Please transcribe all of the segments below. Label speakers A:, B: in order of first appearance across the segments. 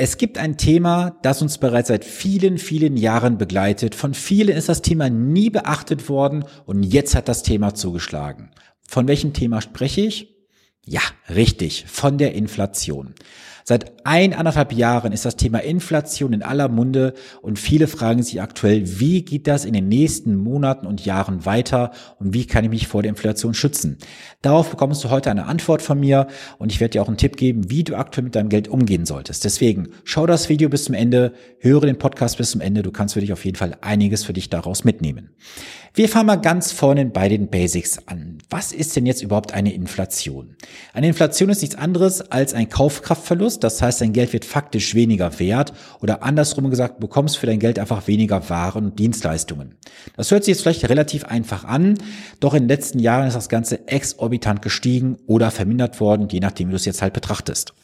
A: Es gibt ein Thema, das uns bereits seit vielen, vielen Jahren begleitet. Von vielen ist das Thema nie beachtet worden und jetzt hat das Thema zugeschlagen. Von welchem Thema spreche ich? Ja, richtig, von der Inflation. Seit eineinhalb Jahren ist das Thema Inflation in aller Munde und viele fragen sich aktuell, wie geht das in den nächsten Monaten und Jahren weiter und wie kann ich mich vor der Inflation schützen? Darauf bekommst du heute eine Antwort von mir und ich werde dir auch einen Tipp geben, wie du aktuell mit deinem Geld umgehen solltest. Deswegen schau das Video bis zum Ende, höre den Podcast bis zum Ende, du kannst für dich auf jeden Fall einiges für dich daraus mitnehmen. Wir fangen mal ganz vorne bei den Basics an. Was ist denn jetzt überhaupt eine Inflation? Eine Inflation ist nichts anderes als ein Kaufkraftverlust. Das heißt, dein Geld wird faktisch weniger wert oder andersrum gesagt, du bekommst für dein Geld einfach weniger Waren und Dienstleistungen. Das hört sich jetzt vielleicht relativ einfach an, doch in den letzten Jahren ist das Ganze exorbitant gestiegen oder vermindert worden, je nachdem, wie du es jetzt halt betrachtest.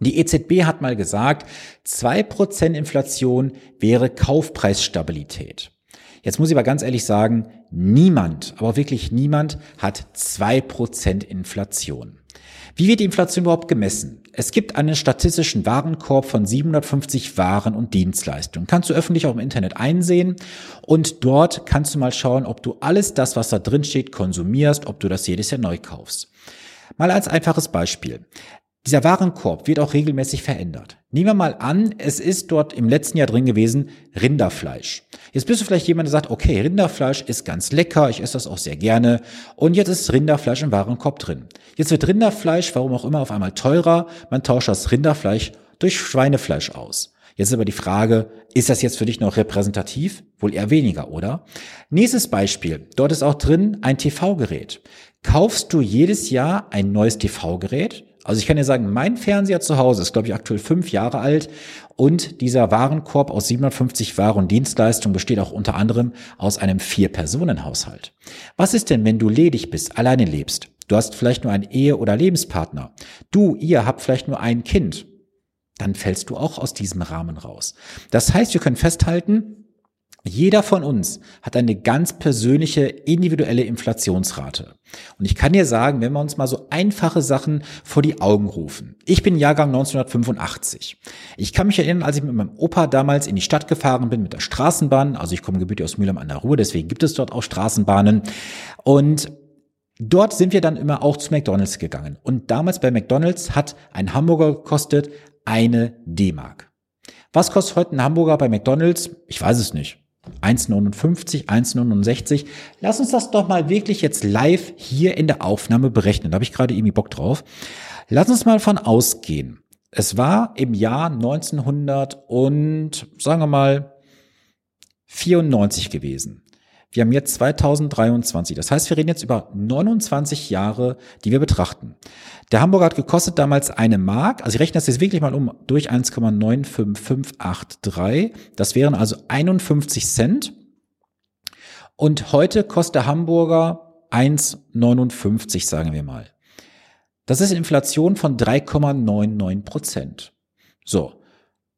A: Die EZB hat mal gesagt, zwei Prozent Inflation wäre Kaufpreisstabilität. Jetzt muss ich aber ganz ehrlich sagen, niemand, aber wirklich niemand hat zwei Prozent Inflation. Wie wird die Inflation überhaupt gemessen? Es gibt einen statistischen Warenkorb von 750 Waren und Dienstleistungen. Kannst du öffentlich auch im Internet einsehen und dort kannst du mal schauen, ob du alles das, was da drin steht, konsumierst, ob du das jedes Jahr neu kaufst. Mal als einfaches Beispiel. Dieser Warenkorb wird auch regelmäßig verändert. Nehmen wir mal an, es ist dort im letzten Jahr drin gewesen Rinderfleisch. Jetzt bist du vielleicht jemand, der sagt, okay, Rinderfleisch ist ganz lecker, ich esse das auch sehr gerne und jetzt ist Rinderfleisch im Warenkorb drin. Jetzt wird Rinderfleisch, warum auch immer, auf einmal teurer, man tauscht das Rinderfleisch durch Schweinefleisch aus. Jetzt ist aber die Frage, ist das jetzt für dich noch repräsentativ? Wohl eher weniger, oder? Nächstes Beispiel. Dort ist auch drin ein TV-Gerät. Kaufst du jedes Jahr ein neues TV-Gerät? Also ich kann dir sagen, mein Fernseher zu Hause ist, glaube ich, aktuell fünf Jahre alt und dieser Warenkorb aus 750 Waren und Dienstleistungen besteht auch unter anderem aus einem Vier-Personen-Haushalt. Was ist denn, wenn du ledig bist, alleine lebst? Du hast vielleicht nur einen Ehe- oder Lebenspartner. Du, ihr habt vielleicht nur ein Kind. Dann fällst du auch aus diesem Rahmen raus. Das heißt, wir können festhalten, jeder von uns hat eine ganz persönliche individuelle Inflationsrate. Und ich kann dir sagen, wenn wir uns mal so einfache Sachen vor die Augen rufen. Ich bin Jahrgang 1985. Ich kann mich erinnern, als ich mit meinem Opa damals in die Stadt gefahren bin mit der Straßenbahn. Also ich komme gebürtig aus Mühlheim an der Ruhr, deswegen gibt es dort auch Straßenbahnen. Und Dort sind wir dann immer auch zu McDonald's gegangen. Und damals bei McDonald's hat ein Hamburger gekostet eine D-Mark. Was kostet heute ein Hamburger bei McDonald's? Ich weiß es nicht. 1,59, 1,69. Lass uns das doch mal wirklich jetzt live hier in der Aufnahme berechnen. Da habe ich gerade irgendwie Bock drauf. Lass uns mal von ausgehen. Es war im Jahr 1900 und sagen wir mal 94 gewesen. Wir haben jetzt 2023. Das heißt, wir reden jetzt über 29 Jahre, die wir betrachten. Der Hamburger hat gekostet damals eine Mark. Also ich rechne das jetzt wirklich mal um durch 1,95583. Das wären also 51 Cent. Und heute kostet der Hamburger 1,59, sagen wir mal. Das ist Inflation von 3,99 Prozent. So.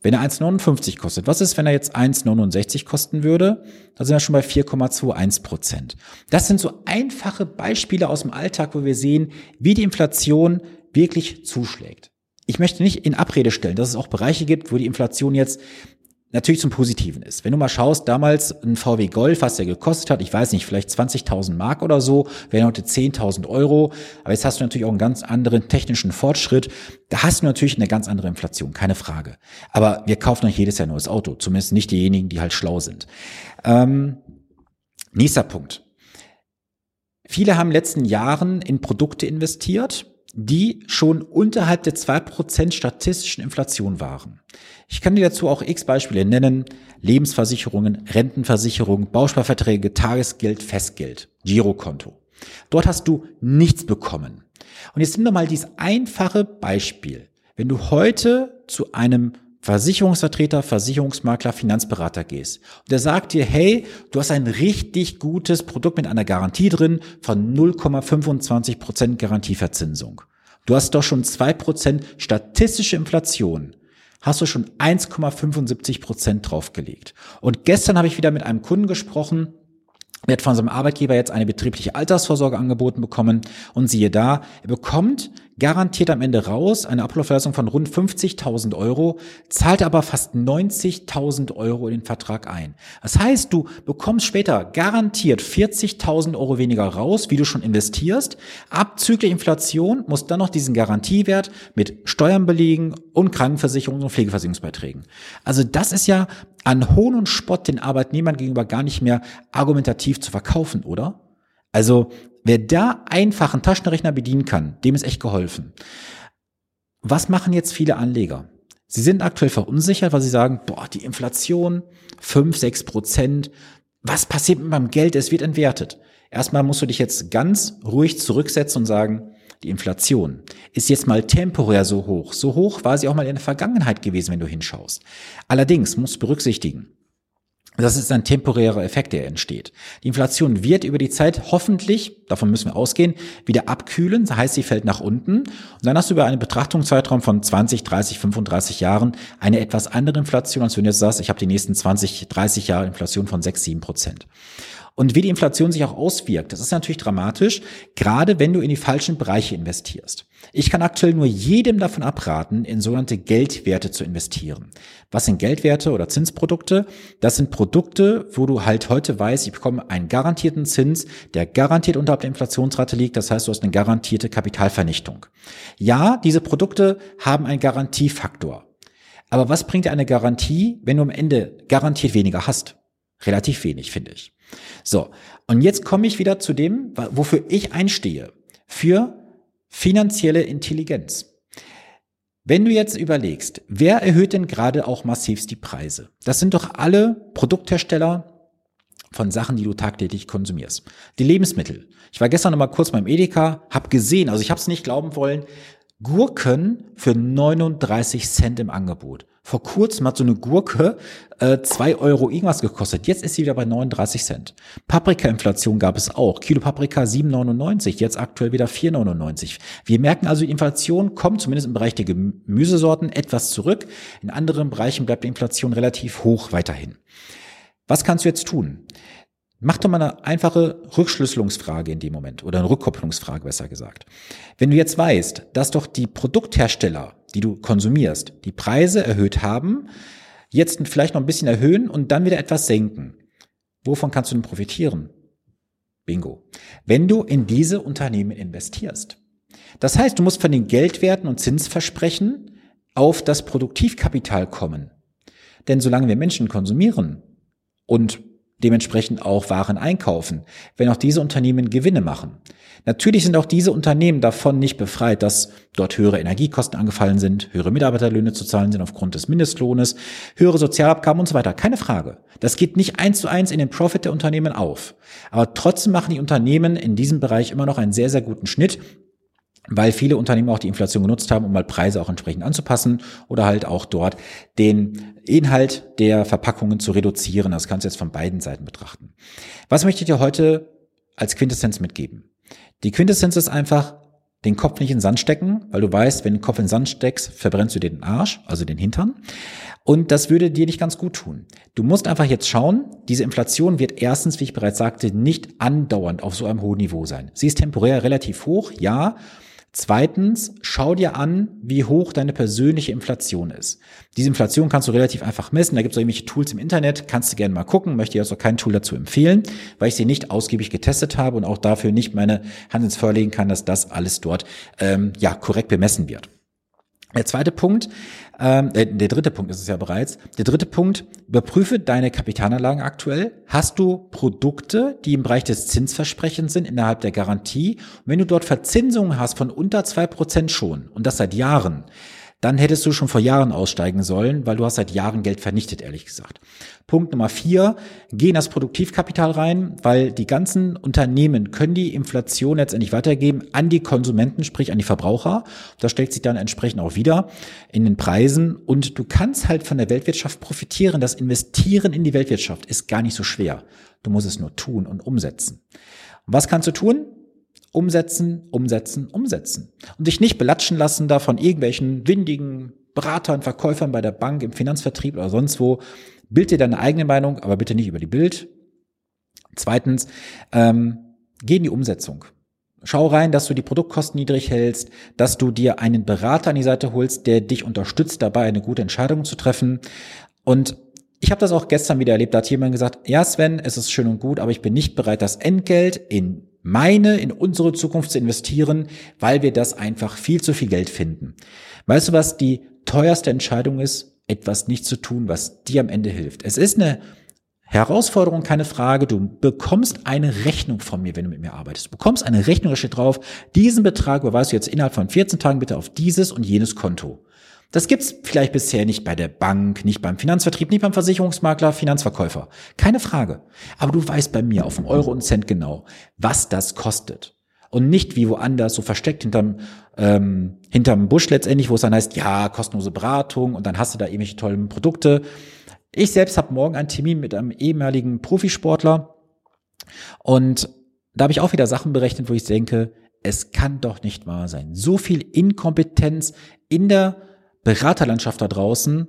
A: Wenn er 1,59 kostet, was ist, wenn er jetzt 1,69 kosten würde? Da sind wir schon bei 4,21 Prozent. Das sind so einfache Beispiele aus dem Alltag, wo wir sehen, wie die Inflation wirklich zuschlägt. Ich möchte nicht in Abrede stellen, dass es auch Bereiche gibt, wo die Inflation jetzt natürlich zum Positiven ist. Wenn du mal schaust, damals ein VW Golf, was der gekostet hat, ich weiß nicht, vielleicht 20.000 Mark oder so, wären heute 10.000 Euro. Aber jetzt hast du natürlich auch einen ganz anderen technischen Fortschritt. Da hast du natürlich eine ganz andere Inflation, keine Frage. Aber wir kaufen nicht jedes Jahr ein neues Auto, zumindest nicht diejenigen, die halt schlau sind. Ähm, nächster Punkt. Viele haben in den letzten Jahren in Produkte investiert, die schon unterhalb der 2% statistischen Inflation waren. Ich kann dir dazu auch x Beispiele nennen. Lebensversicherungen, Rentenversicherungen, Bausparverträge, Tagesgeld, Festgeld, Girokonto. Dort hast du nichts bekommen. Und jetzt nimm doch mal dieses einfache Beispiel. Wenn du heute zu einem Versicherungsvertreter, Versicherungsmakler, Finanzberater gehst und der sagt dir, hey, du hast ein richtig gutes Produkt mit einer Garantie drin von 0,25 Prozent Garantieverzinsung. Du hast doch schon zwei Prozent statistische Inflation hast du schon 1,75 Prozent draufgelegt. Und gestern habe ich wieder mit einem Kunden gesprochen, er hat von seinem Arbeitgeber jetzt eine betriebliche Altersvorsorge angeboten bekommen und siehe da, er bekommt garantiert am Ende raus eine Ablaufleistung von rund 50.000 Euro, zahlt aber fast 90.000 Euro in den Vertrag ein. Das heißt, du bekommst später garantiert 40.000 Euro weniger raus, wie du schon investierst. Abzüglich Inflation musst dann noch diesen Garantiewert mit Steuern belegen und Krankenversicherungen und Pflegeversicherungsbeiträgen. Also das ist ja an Hohn und Spott den Arbeitnehmern gegenüber gar nicht mehr argumentativ zu verkaufen, oder? Also wer da einfach einen Taschenrechner bedienen kann, dem ist echt geholfen. Was machen jetzt viele Anleger? Sie sind aktuell verunsichert, weil sie sagen, boah, die Inflation, 5, 6 Prozent, was passiert mit meinem Geld? Es wird entwertet. Erstmal musst du dich jetzt ganz ruhig zurücksetzen und sagen, die Inflation ist jetzt mal temporär so hoch. So hoch war sie auch mal in der Vergangenheit gewesen, wenn du hinschaust. Allerdings musst du berücksichtigen, das ist ein temporärer Effekt, der entsteht. Die Inflation wird über die Zeit hoffentlich, davon müssen wir ausgehen, wieder abkühlen. Das heißt, sie fällt nach unten. Und dann hast du über einen Betrachtungszeitraum von 20, 30, 35 Jahren eine etwas andere Inflation, als wenn du jetzt sagst, ich habe die nächsten 20, 30 Jahre Inflation von 6, 7 Prozent. Und wie die Inflation sich auch auswirkt, das ist natürlich dramatisch, gerade wenn du in die falschen Bereiche investierst. Ich kann aktuell nur jedem davon abraten, in sogenannte Geldwerte zu investieren. Was sind Geldwerte oder Zinsprodukte? Das sind Produkte, wo du halt heute weißt, ich bekomme einen garantierten Zins, der garantiert unterhalb der Inflationsrate liegt. Das heißt, du hast eine garantierte Kapitalvernichtung. Ja, diese Produkte haben einen Garantiefaktor. Aber was bringt dir eine Garantie, wenn du am Ende garantiert weniger hast? Relativ wenig, finde ich. So, und jetzt komme ich wieder zu dem, wofür ich einstehe. Für finanzielle Intelligenz. Wenn du jetzt überlegst, wer erhöht denn gerade auch massivst die Preise? Das sind doch alle Produkthersteller von Sachen, die du tagtäglich konsumierst. Die Lebensmittel. Ich war gestern noch mal kurz beim Edeka, hab gesehen, also ich habe es nicht glauben wollen, Gurken für 39 Cent im Angebot. Vor kurzem hat so eine Gurke äh, 2 Euro irgendwas gekostet. Jetzt ist sie wieder bei 39 Cent. Paprika-Inflation gab es auch. Kilo Paprika 7,99, jetzt aktuell wieder 4,99. Wir merken also, die Inflation kommt zumindest im Bereich der Gemüsesorten etwas zurück. In anderen Bereichen bleibt die Inflation relativ hoch weiterhin. Was kannst du jetzt tun? Mach doch mal eine einfache Rückschlüsselungsfrage in dem Moment oder eine Rückkopplungsfrage besser gesagt. Wenn du jetzt weißt, dass doch die Produkthersteller, die du konsumierst, die Preise erhöht haben, jetzt vielleicht noch ein bisschen erhöhen und dann wieder etwas senken, wovon kannst du denn profitieren? Bingo. Wenn du in diese Unternehmen investierst. Das heißt, du musst von den Geldwerten und Zinsversprechen auf das Produktivkapital kommen. Denn solange wir Menschen konsumieren und dementsprechend auch Waren einkaufen, wenn auch diese Unternehmen Gewinne machen. Natürlich sind auch diese Unternehmen davon nicht befreit, dass dort höhere Energiekosten angefallen sind, höhere Mitarbeiterlöhne zu zahlen sind aufgrund des Mindestlohnes, höhere Sozialabgaben und so weiter. Keine Frage. Das geht nicht eins zu eins in den Profit der Unternehmen auf. Aber trotzdem machen die Unternehmen in diesem Bereich immer noch einen sehr, sehr guten Schnitt weil viele Unternehmen auch die Inflation genutzt haben, um mal Preise auch entsprechend anzupassen oder halt auch dort den Inhalt der Verpackungen zu reduzieren. Das kannst du jetzt von beiden Seiten betrachten. Was möchte ich dir heute als Quintessenz mitgeben? Die Quintessenz ist einfach, den Kopf nicht in den Sand stecken, weil du weißt, wenn du den Kopf in den Sand steckst, verbrennst du dir den Arsch, also den Hintern. Und das würde dir nicht ganz gut tun. Du musst einfach jetzt schauen, diese Inflation wird erstens, wie ich bereits sagte, nicht andauernd auf so einem hohen Niveau sein. Sie ist temporär relativ hoch, ja, Zweitens, schau dir an, wie hoch deine persönliche Inflation ist. Diese Inflation kannst du relativ einfach messen. Da gibt es irgendwelche Tools im Internet, kannst du gerne mal gucken. Möchte jetzt auch kein Tool dazu empfehlen, weil ich sie nicht ausgiebig getestet habe und auch dafür nicht meine Hand ins Feuer legen kann, dass das alles dort ähm, ja korrekt bemessen wird. Der zweite Punkt, ähm, äh, der dritte Punkt ist es ja bereits. Der dritte Punkt, überprüfe deine Kapitalanlagen aktuell. Hast du Produkte, die im Bereich des Zinsversprechens sind, innerhalb der Garantie? Und wenn du dort Verzinsungen hast von unter zwei Prozent schon, und das seit Jahren, dann hättest du schon vor Jahren aussteigen sollen, weil du hast seit Jahren Geld vernichtet, ehrlich gesagt. Punkt Nummer vier, geh in das Produktivkapital rein, weil die ganzen Unternehmen können die Inflation letztendlich weitergeben an die Konsumenten, sprich an die Verbraucher. Das stellt sich dann entsprechend auch wieder in den Preisen und du kannst halt von der Weltwirtschaft profitieren. Das Investieren in die Weltwirtschaft ist gar nicht so schwer. Du musst es nur tun und umsetzen. was kannst du tun? Umsetzen, umsetzen, umsetzen. Und dich nicht belatschen lassen da von irgendwelchen windigen Beratern, Verkäufern bei der Bank, im Finanzvertrieb oder sonst wo. Bild dir deine eigene Meinung, aber bitte nicht über die Bild. Zweitens, ähm, geh in die Umsetzung. Schau rein, dass du die Produktkosten niedrig hältst, dass du dir einen Berater an die Seite holst, der dich unterstützt dabei, eine gute Entscheidung zu treffen. Und ich habe das auch gestern wieder erlebt, da hat jemand gesagt, ja Sven, es ist schön und gut, aber ich bin nicht bereit, das Entgelt in meine, in unsere Zukunft zu investieren, weil wir das einfach viel zu viel Geld finden. Weißt du, was die teuerste Entscheidung ist? Etwas nicht zu tun, was dir am Ende hilft. Es ist eine Herausforderung, keine Frage. Du bekommst eine Rechnung von mir, wenn du mit mir arbeitest. Du bekommst eine Rechnung, da steht drauf, diesen Betrag überweist du jetzt innerhalb von 14 Tagen bitte auf dieses und jenes Konto. Das gibt's vielleicht bisher nicht bei der Bank, nicht beim Finanzvertrieb, nicht beim Versicherungsmakler, Finanzverkäufer. Keine Frage. Aber du weißt bei mir auf dem Euro und Cent genau, was das kostet. Und nicht wie woanders, so versteckt hinterm, ähm, hinterm Busch letztendlich, wo es dann heißt, ja, kostenlose Beratung und dann hast du da irgendwelche tollen Produkte. Ich selbst habe morgen einen Termin mit einem ehemaligen Profisportler und da habe ich auch wieder Sachen berechnet, wo ich denke, es kann doch nicht wahr sein. So viel Inkompetenz in der Beraterlandschaft da draußen,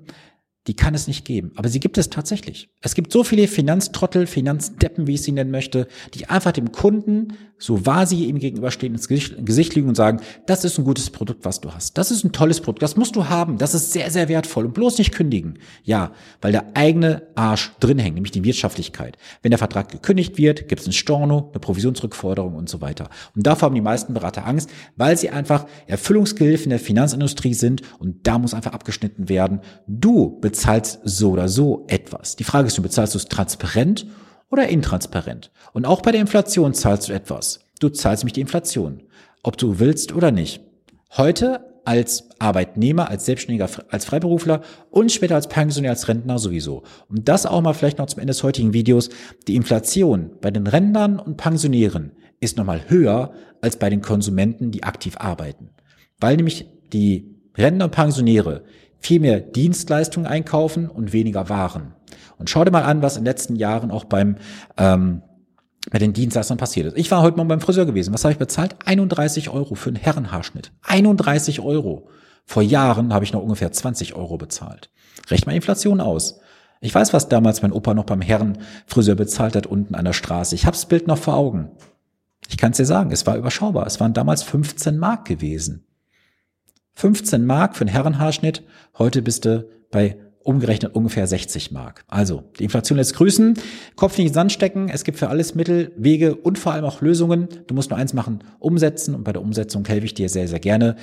A: die kann es nicht geben. Aber sie gibt es tatsächlich. Es gibt so viele Finanztrottel, Finanzdeppen, wie ich sie nennen möchte, die einfach dem Kunden, so wahr sie ihm gegenüberstehen, ins Gesicht, Gesicht lügen und sagen, das ist ein gutes Produkt, was du hast. Das ist ein tolles Produkt, das musst du haben. Das ist sehr, sehr wertvoll und bloß nicht kündigen. Ja, weil der eigene Arsch drin hängt, nämlich die Wirtschaftlichkeit. Wenn der Vertrag gekündigt wird, gibt es ein Storno, eine Provisionsrückforderung und so weiter. Und davor haben die meisten Berater Angst, weil sie einfach Erfüllungsgehilfen der Finanzindustrie sind und da muss einfach abgeschnitten werden. Du bezahlst so oder so etwas. Die Frage ist, du bezahlst du es transparent oder intransparent? Und auch bei der Inflation zahlst du etwas. Du zahlst nämlich die Inflation, ob du willst oder nicht. Heute als Arbeitnehmer, als Selbstständiger, als Freiberufler und später als Pensionär, als Rentner sowieso. Und das auch mal vielleicht noch zum Ende des heutigen Videos. Die Inflation bei den Rentnern und Pensionären ist nochmal höher als bei den Konsumenten, die aktiv arbeiten. Weil nämlich die Rentner und Pensionäre viel mehr Dienstleistungen einkaufen und weniger Waren. Und schau dir mal an, was in den letzten Jahren auch beim ähm, bei den Dienstleistern passiert ist. Ich war heute Morgen beim Friseur gewesen. Was habe ich bezahlt? 31 Euro für einen Herrenhaarschnitt. 31 Euro. Vor Jahren habe ich noch ungefähr 20 Euro bezahlt. Recht mal Inflation aus. Ich weiß, was damals mein Opa noch beim Herrenfriseur bezahlt hat unten an der Straße. Ich habe das Bild noch vor Augen. Ich kann es dir sagen, es war überschaubar. Es waren damals 15 Mark gewesen. 15 Mark für einen Herrenhaarschnitt. Heute bist du bei umgerechnet ungefähr 60 Mark. Also, die Inflation lässt grüßen, Kopf nicht in den Sand stecken, es gibt für alles Mittel, Wege und vor allem auch Lösungen. Du musst nur eins machen, umsetzen und bei der Umsetzung helfe ich dir sehr, sehr gerne.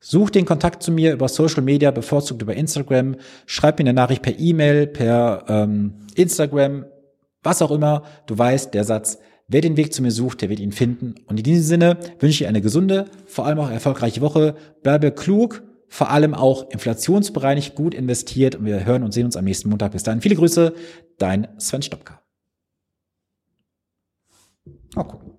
A: Such den Kontakt zu mir über Social Media, bevorzugt über Instagram, schreib mir eine Nachricht per E-Mail, per ähm, Instagram, was auch immer. Du weißt, der Satz, wer den Weg zu mir sucht, der wird ihn finden. Und in diesem Sinne wünsche ich eine gesunde, vor allem auch erfolgreiche Woche. Bleibe klug vor allem auch inflationsbereinigt gut investiert. Und wir hören und sehen uns am nächsten Montag. Bis dahin. Viele Grüße, dein Sven Stopka. Oh, gucken.